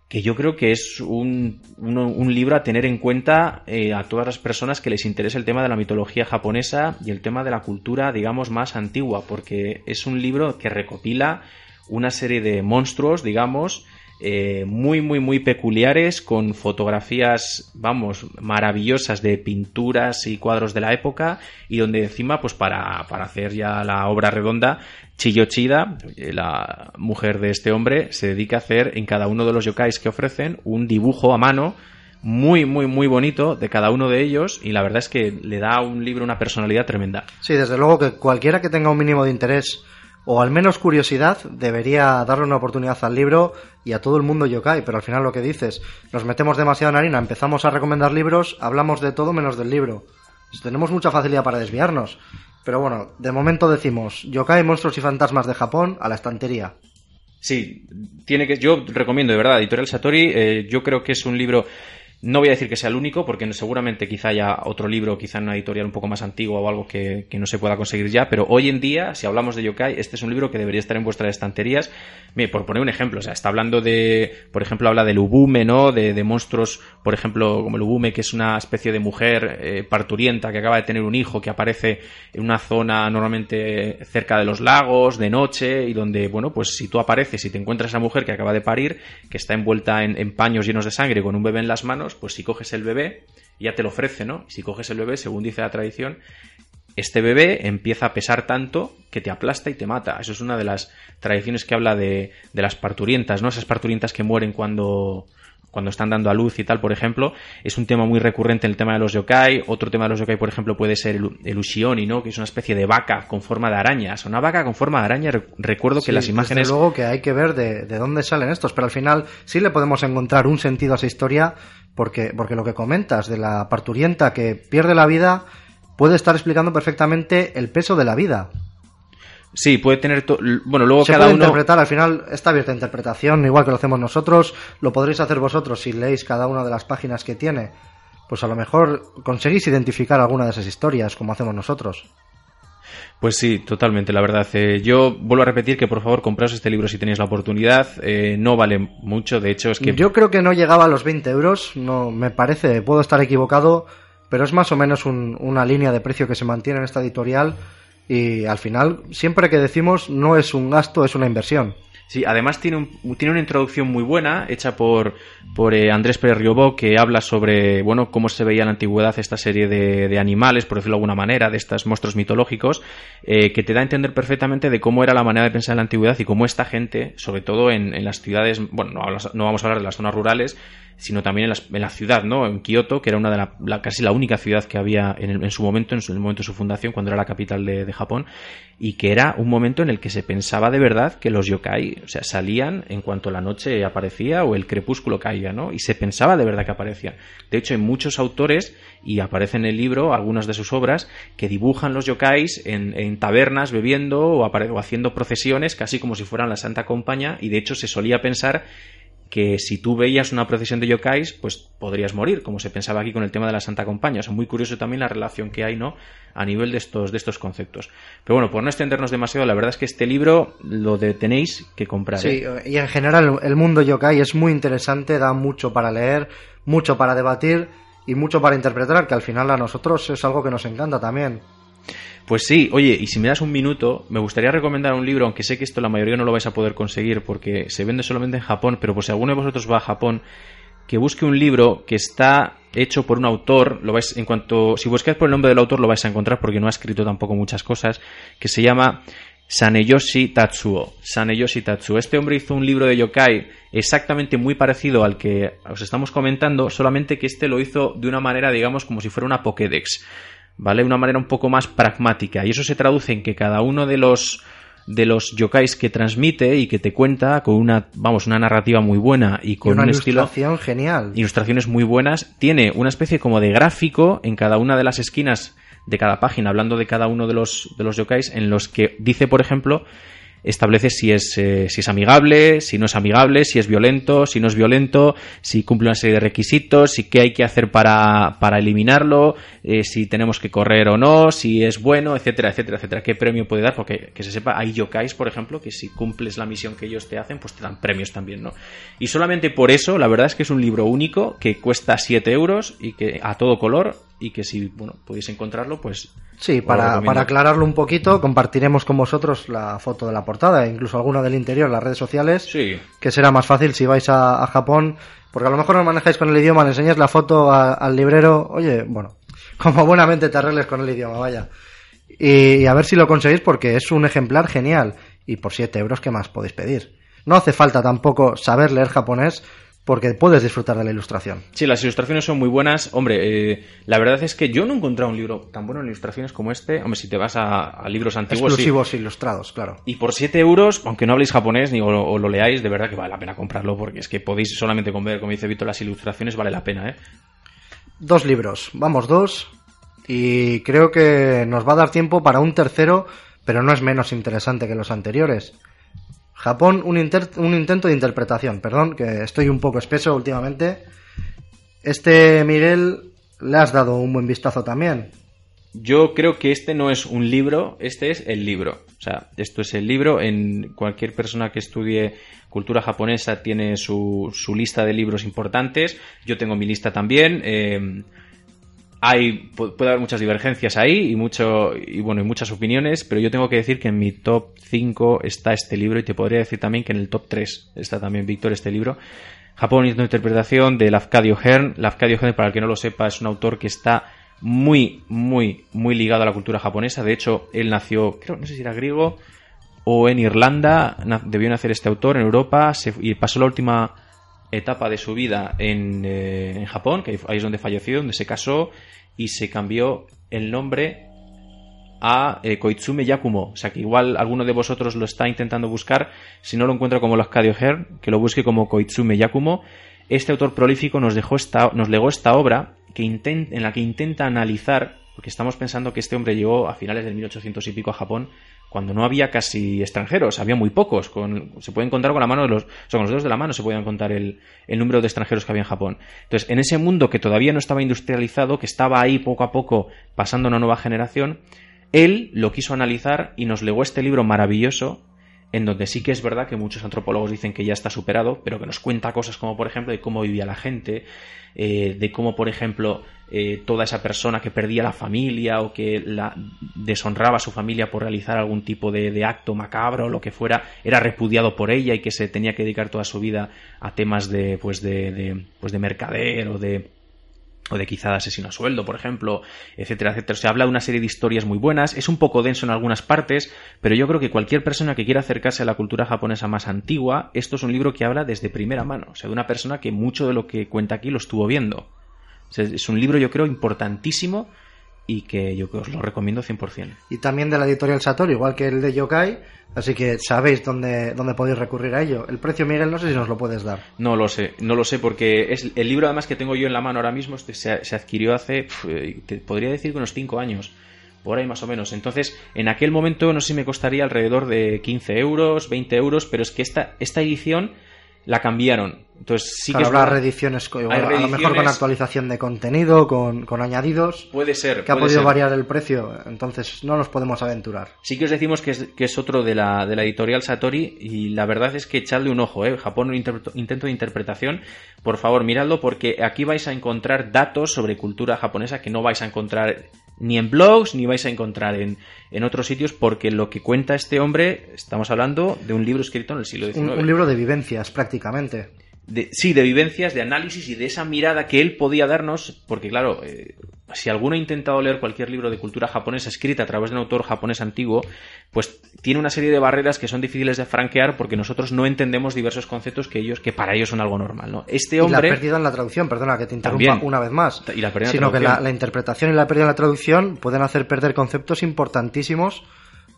[SPEAKER 2] que yo creo que es un, libro a tener en cuenta eh, a todas las personas que les interesa el tema de la mitología japonesa y el tema de la cultura, digamos, más antigua, porque es un libro que recopila una serie de monstruos, digamos, eh, muy, muy, muy peculiares, con fotografías, vamos, maravillosas de pinturas y cuadros de la época, y donde encima, pues para, para hacer ya la obra redonda, Chiyochida, la mujer de este hombre, se dedica a hacer en cada uno de los yokais que ofrecen un dibujo a mano muy, muy, muy bonito de cada uno de ellos y la verdad es que le da a un libro una personalidad tremenda.
[SPEAKER 1] Sí, desde luego que cualquiera que tenga un mínimo de interés o al menos curiosidad, debería darle una oportunidad al libro y a todo el mundo yokai, pero al final lo que dices, nos metemos demasiado en harina, empezamos a recomendar libros, hablamos de todo menos del libro. Pues tenemos mucha facilidad para desviarnos. Pero bueno, de momento decimos yokai, monstruos y fantasmas de Japón a la estantería.
[SPEAKER 2] Sí, tiene que. Yo recomiendo de verdad, Editorial Satori. Eh, yo creo que es un libro no voy a decir que sea el único, porque seguramente quizá haya otro libro, quizá en una editorial un poco más antigua o algo que, no se pueda conseguir ya, pero hoy en día, si hablamos de yokai, este es un libro que debería estar en vuestras estanterías. Mire, por poner un ejemplo, o sea, está hablando de, por ejemplo, habla del ubume, ¿no? De, monstruos, por ejemplo, como el ubume, que es una especie de mujer eh, parturienta que acaba de tener un hijo, que aparece en una zona normalmente cerca de los lagos, de noche, y donde, bueno, pues si tú apareces y te encuentras a esa mujer que acaba de parir, que está envuelta en, en paños llenos de sangre con un bebé en las manos, pues si coges el bebé, ya te lo ofrece, ¿no? Si coges el bebé, según dice la tradición, este bebé empieza a pesar tanto que te aplasta y te mata. Eso es una de las tradiciones que habla de, de las parturientas, ¿no? Esas parturientas que mueren cuando, cuando están dando a luz y tal, por ejemplo, es un tema muy recurrente en el tema de los yokai. Otro tema de los yokai, por ejemplo, puede ser el, el ushioni, ¿no? Que es una especie de vaca con forma de araña. Es una vaca con forma de araña. Recuerdo que las imágenes.
[SPEAKER 1] Desde luego que hay que ver de, de, dónde salen estos, pero al final sí le podemos encontrar un sentido a esa historia, porque, porque lo que comentas de la parturienta que pierde la vida puede estar explicando perfectamente el peso de la vida.
[SPEAKER 2] Sí, puede tener. Bueno, luego
[SPEAKER 1] se
[SPEAKER 2] cada
[SPEAKER 1] puede
[SPEAKER 2] uno.
[SPEAKER 1] interpretar, al final está abierta a interpretación, igual que lo hacemos nosotros. Lo podréis hacer vosotros si leéis cada una de las páginas que tiene. Pues a lo mejor conseguís identificar alguna de esas historias, como hacemos nosotros.
[SPEAKER 2] Pues sí, totalmente, la verdad. Eh, yo vuelvo a repetir que por favor compraos este libro si tenéis la oportunidad. Eh, no vale mucho, de hecho es que...
[SPEAKER 1] Yo creo que no llegaba a los 20 euros, no me parece, puedo estar equivocado, pero es más o menos un, una línea de precio que se mantiene en esta editorial y al final, siempre que decimos no es un gasto, es una inversión.
[SPEAKER 2] Sí, además tiene, un, tiene una introducción muy buena hecha por, por eh, Andrés Pérez Riobó que habla sobre bueno cómo se veía en la antigüedad esta serie de, de animales, por decirlo de alguna manera, de estos monstruos mitológicos, eh, que te da a entender perfectamente de cómo era la manera de pensar en la antigüedad y cómo esta gente, sobre todo en, en las ciudades, bueno, no, no, vamos a hablar de las zonas rurales, sino también en, la ciudad, ¿no? En Kioto, que era una de la, casi la única ciudad que había en, su momento, en, el momento de su fundación, cuando era la capital de, Japón, y que era un momento en el que se pensaba de verdad que los yokai, o sea, salían en cuanto la noche aparecía o el crepúsculo caía, Y se pensaba de verdad que aparecían. De hecho, hay muchos autores, y aparece en el libro algunas de sus obras, que dibujan los yokais en, tabernas bebiendo o, o haciendo procesiones, casi como si fueran la Santa Compañía, y de hecho se solía pensar que si tú veías una procesión de yokais, pues podrías morir, como se pensaba aquí con el tema de la Santa Compañía. O muy curioso también la relación que hay, ¿no? A nivel de estos, de estos conceptos. Pero bueno, por no extendernos demasiado, la verdad es que este libro lo tenéis que comprar.
[SPEAKER 1] Sí, y en general el mundo yokai es muy interesante, da mucho para leer, mucho para debatir y mucho para interpretar, que al final a nosotros es algo que nos encanta también.
[SPEAKER 2] Pues sí, oye, y si me das un minuto, me gustaría recomendar un libro, aunque sé que esto la mayoría no lo vais a poder conseguir porque se vende solamente en Japón, pero por si alguno de vosotros va a Japón, que busque un libro que está hecho por un autor, lo vais en cuanto si buscáis por el nombre del autor lo vais a encontrar porque no ha escrito tampoco muchas cosas, que se llama Saneyoshi Tatsuo. Saneyoshi Tatsuo. Este hombre hizo un libro de yokai exactamente muy parecido al que os estamos comentando, solamente que este lo hizo de una manera, digamos, como si fuera una Pokédex. ¿Vale? De una manera un poco más pragmática. Y eso se traduce en que cada uno de los de los yokais que transmite y que te cuenta con una vamos una narrativa muy buena y con
[SPEAKER 1] una
[SPEAKER 2] un
[SPEAKER 1] ilustración genial
[SPEAKER 2] ilustraciones muy buenas tiene una especie como de gráfico en cada una de las esquinas de cada página hablando de cada uno de los de los yokais en los que dice por ejemplo establece si es, eh, si es amigable, si no es amigable, si es violento, si no es violento, si cumple una serie de requisitos, si qué hay que hacer para, para eliminarlo, eh, si tenemos que correr o no, si es bueno, etcétera, etcétera, etcétera. ¿Qué premio puede dar? Porque que se sepa, hay yokais, por ejemplo, que si cumples la misión que ellos te hacen, pues te dan premios también, ¿no? Y solamente por eso, la verdad es que es un libro único que cuesta 7 euros y que a todo color y que si bueno podéis encontrarlo pues
[SPEAKER 1] sí para, para, aclararlo un poquito compartiremos con vosotros la foto de la portada incluso alguna del interior en las redes sociales
[SPEAKER 2] sí.
[SPEAKER 1] que será más fácil si vais a, Japón porque a lo mejor no manejáis con el idioma le enseñas la foto al librero oye bueno como buenamente te arregles con el idioma vaya. Y, a ver si lo conseguís porque es un ejemplar genial y por 7 euros qué más podéis pedir no hace falta tampoco saber leer japonés porque puedes disfrutar de la ilustración.
[SPEAKER 2] Sí, las ilustraciones son muy buenas. Hombre, eh, la verdad es que yo no he encontrado un libro tan bueno en ilustraciones como este. Hombre, si te vas a, libros antiguos.
[SPEAKER 1] Exclusivos ilustrados, claro.
[SPEAKER 2] Y por 7 euros, aunque no habléis japonés ni o, lo leáis, de verdad que vale la pena comprarlo, porque es que podéis solamente con ver, como dice Víctor, las ilustraciones vale la pena, ¿eh?
[SPEAKER 1] Dos libros, vamos, dos. Y creo que nos va a dar tiempo para un tercero, pero no es menos interesante que los anteriores. Japón, un, un intento de interpretación. Perdón, que estoy un poco espeso últimamente. Este, Miguel, le has dado un buen vistazo también.
[SPEAKER 2] Yo creo que este no es un libro, este es el libro. O sea, esto es el libro. En cualquier persona que estudie cultura japonesa tiene su, su lista de libros importantes. Yo tengo mi lista también. Eh, hay puede haber muchas divergencias ahí y mucho y bueno y muchas opiniones pero yo tengo que decir que en mi top 5 está este libro y te podría decir también que en el top 3 está también Víctor este libro. Japón y interpretación de Lafcadio Hearn. Lafcadio Hearn para el que no lo sepa es un autor que está muy muy muy ligado a la cultura japonesa. De hecho él nació creo no sé si era griego o en Irlanda. Debió nacer este autor en Europa y pasó la última etapa de su vida en, eh, en Japón, que ahí es donde falleció, donde se casó y se cambió el nombre a eh, Koitsume Yakumo. O sea que igual alguno de vosotros lo está intentando buscar. Si no lo encuentra como Lafcadio Her, que lo busque como Koitsume Yakumo. Este autor prolífico nos, dejó esta, nos legó esta obra que en la que intenta analizar, porque estamos pensando que este hombre llegó a finales del 1800 y pico a Japón, cuando no había casi extranjeros, había muy pocos. Con, se pueden contar con la mano de los, con los dedos de la mano se podían contar el, el, número de extranjeros que había en Japón. Entonces, en ese mundo que todavía no estaba industrializado, que estaba ahí poco a poco pasando una nueva generación, él lo quiso analizar y nos legó este libro maravilloso en donde sí que es verdad que muchos antropólogos dicen que ya está superado, pero que nos cuenta cosas como, por ejemplo, de cómo vivía la gente, eh, de cómo, por ejemplo, eh, toda esa persona que perdía la familia o que la deshonraba a su familia por realizar algún tipo de, acto macabro o lo que fuera, era repudiado por ella y que se tenía que dedicar toda su vida a temas de, pues de, de pues de mercader o de o de quizá de asesino a sueldo, por ejemplo, etcétera, etcétera. Se habla de una serie de historias muy buenas, es un poco denso en algunas partes, pero yo creo que cualquier persona que quiera acercarse a la cultura japonesa más antigua, esto es un libro que habla desde primera mano, o sea, de una persona que mucho de lo que cuenta aquí lo estuvo viendo. O es un libro, yo creo, importantísimo y que yo os lo recomiendo 100%.
[SPEAKER 1] Y también de la editorial Satori, igual que el de Yokai, así que sabéis dónde, dónde podéis recurrir a ello. El precio, Miguel, no sé si nos lo puedes dar.
[SPEAKER 2] No lo sé, no lo sé, porque es el libro además que tengo yo en la mano ahora mismo este se, se adquirió hace, te podría decir que unos 5 años por ahí más o menos. Entonces, en aquel momento no sé si me costaría alrededor de 15 euros, 20 euros, pero es que esta, esta edición la cambiaron. Entonces sí
[SPEAKER 1] claro,
[SPEAKER 2] que
[SPEAKER 1] habrá reediciones, igual, a lo mejor con actualización de contenido, con, con añadidos.
[SPEAKER 2] Puede ser.
[SPEAKER 1] Que ha podido
[SPEAKER 2] ser.
[SPEAKER 1] variar el precio, entonces no nos podemos aventurar.
[SPEAKER 2] Sí que os decimos que es, que es otro de la, de la editorial Satori y la verdad es que echadle un ojo, ¿eh? Japón, un intento de interpretación. Por favor, miradlo porque aquí vais a encontrar datos sobre cultura japonesa que no vais a encontrar ni en blogs ni vais a encontrar en, en otros sitios porque lo que cuenta este hombre, estamos hablando de un libro escrito en el siglo XIX.
[SPEAKER 1] Un, un libro de vivencias, prácticamente.
[SPEAKER 2] De, sí, de vivencias, de análisis y de esa mirada que él podía darnos, porque claro, eh, si alguno ha intentado leer cualquier libro de cultura japonesa escrita a través de un autor japonés antiguo, pues tiene una serie de barreras que son difíciles de franquear porque nosotros no entendemos diversos conceptos que ellos, que para ellos son algo normal, ¿no? Este hombre.
[SPEAKER 1] Y la pérdida en la traducción, perdona que te interrumpa
[SPEAKER 2] También.
[SPEAKER 1] una vez más.
[SPEAKER 2] Y la pérdida
[SPEAKER 1] sino
[SPEAKER 2] la
[SPEAKER 1] que la, interpretación y la pérdida en la traducción pueden hacer perder conceptos importantísimos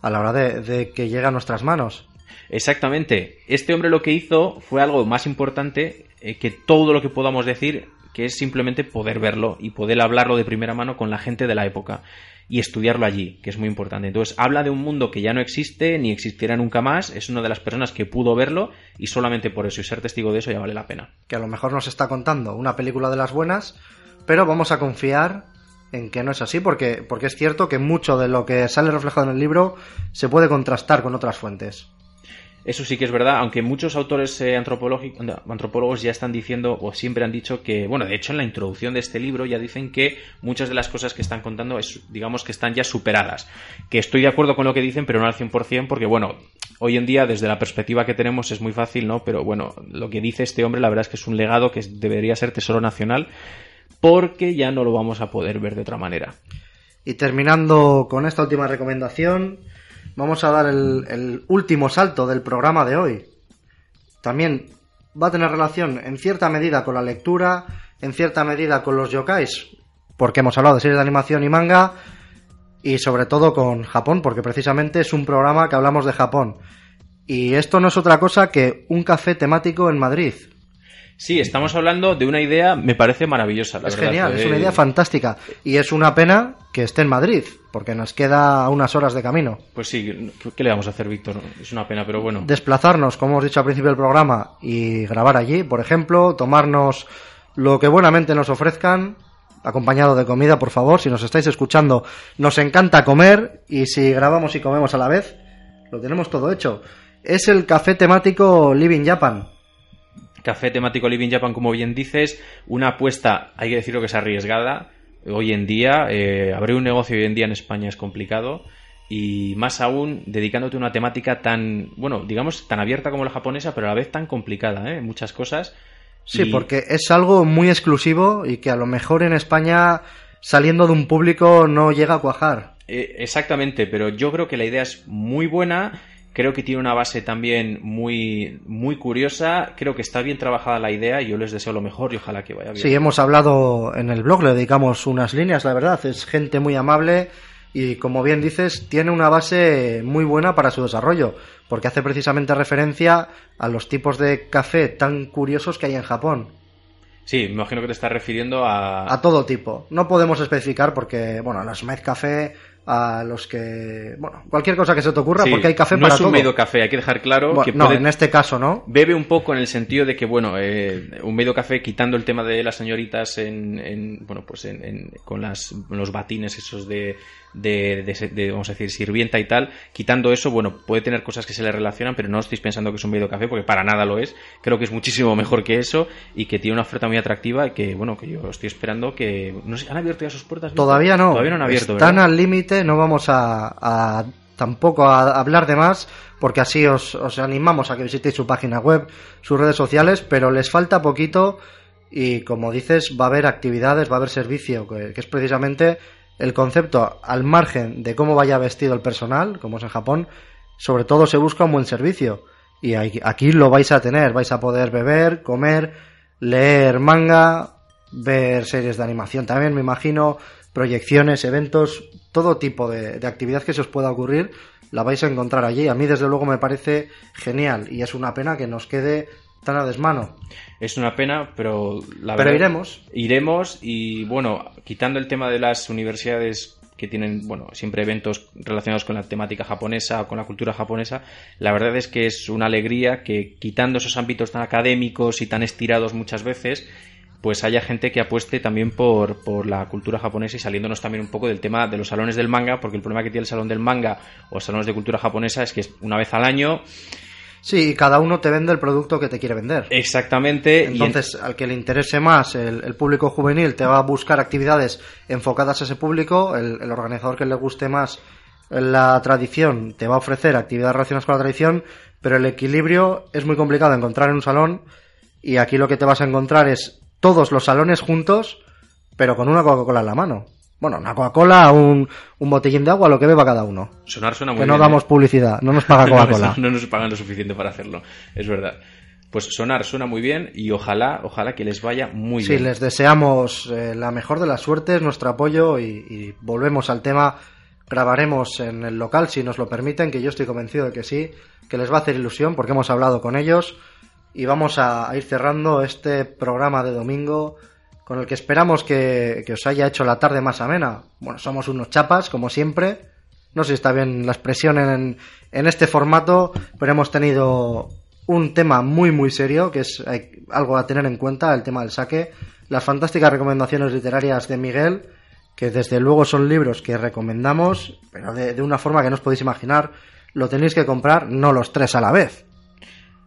[SPEAKER 1] a la hora de, de que llegue a nuestras manos.
[SPEAKER 2] Exactamente. Este hombre lo que hizo fue algo más importante eh, que todo lo que podamos decir, que es simplemente poder verlo y poder hablarlo de primera mano con la gente de la época y estudiarlo allí, que es muy importante. Entonces, habla de un mundo que ya no existe ni existirá nunca más, es una de las personas que pudo verlo y solamente por eso y ser testigo de eso ya vale la pena.
[SPEAKER 1] Que a lo mejor nos está contando una película de las buenas, pero vamos a confiar en que no es así, porque, porque es cierto que mucho de lo que sale reflejado en el libro se puede contrastar con otras fuentes.
[SPEAKER 2] Eso sí que es verdad, aunque muchos autores eh, antropólogos ya están diciendo o siempre han dicho que, bueno, de hecho en la introducción de este libro ya dicen que muchas de las cosas que están contando es, digamos que están ya superadas. Que estoy de acuerdo con lo que dicen, pero no al 100%, porque bueno, hoy en día desde la perspectiva que tenemos es muy fácil, ¿no? Pero bueno, lo que dice este hombre la verdad es que es un legado que debería ser tesoro nacional porque ya no lo vamos a poder ver de otra manera.
[SPEAKER 1] Y terminando con esta última recomendación, vamos a dar el, último salto del programa de hoy. También va a tener relación en cierta medida con la lectura, en cierta medida con los yokais, porque hemos hablado de series de animación y manga, y sobre todo con Japón, porque precisamente es un programa que hablamos de Japón. Y esto no es otra cosa que un café temático en Madrid.
[SPEAKER 2] Sí, estamos hablando de una idea, me parece maravillosa. La
[SPEAKER 1] es
[SPEAKER 2] verdad.
[SPEAKER 1] genial, es una
[SPEAKER 2] Eh,
[SPEAKER 1] idea fantástica. Y es una pena que esté en Madrid, porque nos queda unas horas de camino.
[SPEAKER 2] Pues sí, ¿qué- ¿qué le vamos a hacer, Víctor? Es una pena, pero bueno.
[SPEAKER 1] desplazarnos, como hemos dicho al principio del programa, y grabar allí, por ejemplo, tomarnos lo que buenamente nos ofrezcan, acompañado de comida, por favor, si nos estáis escuchando, nos encanta comer y si grabamos y comemos a la vez, lo tenemos todo hecho. Es el café temático Living Japan.
[SPEAKER 2] Café temático Living Japan, como bien dices, una apuesta, hay que decirlo que es arriesgada. Hoy en día, eh, abrir un negocio hoy en día en España es complicado. Y más aún dedicándote a una temática tan, bueno, digamos, tan abierta como la japonesa, pero a la vez tan complicada, ¿eh? Muchas cosas.
[SPEAKER 1] Sí,
[SPEAKER 2] Y-
[SPEAKER 1] porque es algo muy exclusivo y que a lo mejor en España, saliendo de un público, no llega a cuajar.
[SPEAKER 2] Eh, exactamente, pero yo creo que la idea es muy buena. Creo que tiene una base también muy, muy curiosa. Creo que está bien trabajada la idea y yo les deseo lo mejor y ojalá que vaya bien.
[SPEAKER 1] Sí, hemos hablado en el blog, le dedicamos unas líneas, la verdad, es gente muy amable y como bien dices, tiene una base muy buena para su desarrollo, porque hace precisamente referencia a los tipos de café tan curiosos que hay en Japón,
[SPEAKER 2] Sí, me imagino que te estás refiriendo a...
[SPEAKER 1] a todo tipo. No podemos especificar porque, bueno, los Med Café a los que, bueno, cualquier cosa que se te ocurra,
[SPEAKER 2] Sí,
[SPEAKER 1] porque hay café
[SPEAKER 2] no
[SPEAKER 1] para
[SPEAKER 2] es un
[SPEAKER 1] todo.
[SPEAKER 2] medio café, hay que dejar claro
[SPEAKER 1] Bueno,
[SPEAKER 2] que
[SPEAKER 1] no,
[SPEAKER 2] puede-
[SPEAKER 1] en este caso no.
[SPEAKER 2] bebe un poco en el sentido de que, bueno, eh, un medio café, quitando el tema de las señoritas en, en, bueno, pues en, en- con las, los batines esos de, de, de- de, vamos a decir, sirvienta y tal, quitando eso, bueno, puede tener cosas que se le relacionan, pero no estéis pensando que es un medio café, porque para nada lo es. Creo que es muchísimo mejor que eso y que tiene una oferta muy atractiva y que, bueno, que yo estoy esperando que, no sé, ¿han abierto ya sus puertas?
[SPEAKER 1] Todavía no.
[SPEAKER 2] Todavía no han abierto,
[SPEAKER 1] Están
[SPEAKER 2] ¿verdad?
[SPEAKER 1] al límite, no vamos a, a- tampoco a hablar de más, porque así os, os animamos a que visitéis su página web, sus redes sociales, pero les falta poquito y como dices, va a haber actividades, va a haber servicio, que, que es precisamente el concepto al margen de cómo vaya vestido el personal, como es en Japón, sobre todo se busca un buen servicio. Y aquí lo vais a tener, vais a poder beber, comer, leer manga, ver series de animación también, me imagino, proyecciones, eventos, todo tipo de actividad que se os pueda ocurrir, la vais a encontrar allí. A mí, desde luego, me parece genial y es una pena que nos quede tan a desmano.
[SPEAKER 2] Es una pena, pero la
[SPEAKER 1] Pero
[SPEAKER 2] verdad-
[SPEAKER 1] iremos.
[SPEAKER 2] Iremos y bueno, quitando el tema de las universidades que tienen, bueno, siempre eventos relacionados con la temática japonesa o con la cultura japonesa, la verdad es que es una alegría que quitando esos ámbitos tan académicos y tan estirados muchas veces, pues haya gente que apueste también por, por la cultura japonesa y saliéndonos también un poco del tema de los salones del manga, porque el problema que tiene el salón del manga o salones de cultura japonesa es que es una vez al año,
[SPEAKER 1] Sí, y cada uno te vende el producto que te quiere vender.
[SPEAKER 2] exactamente, en-
[SPEAKER 1] Entonces, al que le interese más el, el público juvenil te va a buscar actividades enfocadas a ese público, el, el organizador que le guste más la tradición te va a ofrecer actividades relacionadas con la tradición, pero el equilibrio es muy complicado de encontrar en un salón y aquí lo que te vas a encontrar es todos los salones juntos, pero con una Coca-Cola en la mano. Bueno, una Coca-Cola, un, un botellín de agua, lo que beba cada uno.
[SPEAKER 2] sonar suena muy
[SPEAKER 1] Que no
[SPEAKER 2] bien,
[SPEAKER 1] damos
[SPEAKER 2] ¿eh?
[SPEAKER 1] publicidad, no nos paga Coca-Cola.
[SPEAKER 2] no, no nos pagan lo suficiente para hacerlo, es verdad. Pues sonar suena muy bien y ojalá, ojalá que les vaya muy
[SPEAKER 1] Sí,
[SPEAKER 2] bien.
[SPEAKER 1] les deseamos eh, la mejor de las suertes, nuestro apoyo y, y volvemos al tema. Grabaremos en el local si nos lo permiten, que yo estoy convencido de que sí, que les va a hacer ilusión porque hemos hablado con ellos y vamos a, a ir cerrando este programa de domingo con el que esperamos que, os haya hecho la tarde más amena. Bueno, somos unos chapas, como siempre. No sé si está bien la expresión en, este formato, pero hemos tenido un tema muy muy serio, que es hay algo a tener en cuenta, el tema del saque, las fantásticas recomendaciones literarias de Miguel, que desde luego son libros que recomendamos, pero de una forma que no os podéis imaginar, lo tenéis que comprar no los tres a la vez.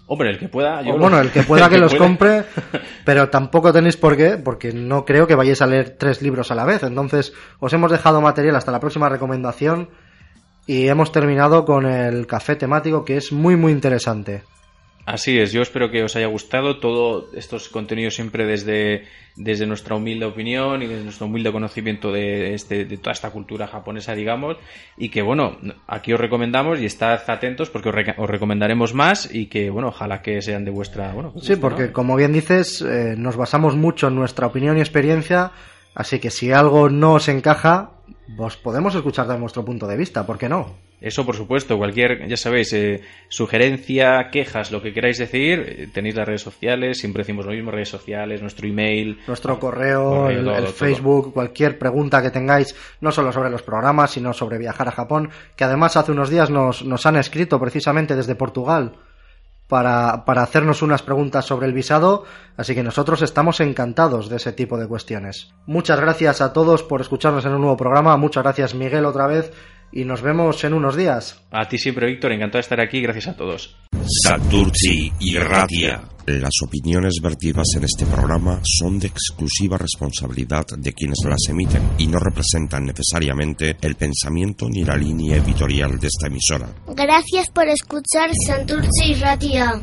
[SPEAKER 2] Hombre, el que pueda... yo
[SPEAKER 1] O bueno, el que pueda que los compre, pero tampoco tenéis por qué, porque no creo que vayáis a leer tres libros a la vez. Entonces, os hemos dejado material hasta la próxima recomendación y hemos terminado con el café temático que es muy muy interesante.
[SPEAKER 2] Así es, yo espero que os haya gustado todos estos contenidos siempre desde, desde nuestra humilde opinión y desde nuestro humilde conocimiento de, este, de toda esta cultura japonesa, digamos, y que bueno, aquí os recomendamos y estad atentos porque os, recomendaremos más y que bueno, ojalá que sean de vuestra... Bueno,
[SPEAKER 1] Sí,
[SPEAKER 2] gusto,
[SPEAKER 1] porque
[SPEAKER 2] ¿no?
[SPEAKER 1] como bien dices, eh, nos basamos mucho en nuestra opinión y experiencia, así que si algo no os encaja, vos podemos escuchar de vuestro punto de vista, ¿por qué no?
[SPEAKER 2] Eso, por supuesto, cualquier, ya sabéis, eh, sugerencia, quejas, lo que queráis decir, eh, tenéis las redes sociales, siempre decimos lo mismo, redes sociales, nuestro email.
[SPEAKER 1] Nuestro correo,
[SPEAKER 2] Correo,
[SPEAKER 1] el,
[SPEAKER 2] todo,
[SPEAKER 1] el
[SPEAKER 2] todo.
[SPEAKER 1] Facebook, cualquier pregunta que tengáis, no solo sobre los programas, sino sobre viajar a Japón, que además hace unos días nos, nos han escrito precisamente desde Portugal para, para hacernos unas preguntas sobre el visado, así que nosotros estamos encantados de ese tipo de cuestiones. Muchas gracias a todos por escucharnos en un nuevo programa, muchas gracias Miguel otra vez y nos vemos en unos días.
[SPEAKER 2] A ti siempre, Víctor, encantado de estar aquí, gracias a todos.
[SPEAKER 3] Santurci y Ratia. Las opiniones vertidas en este programa son de exclusiva responsabilidad de quienes las emiten y no representan necesariamente el pensamiento ni la línea editorial de esta emisora.
[SPEAKER 4] Gracias por escuchar Santurce y Ratia.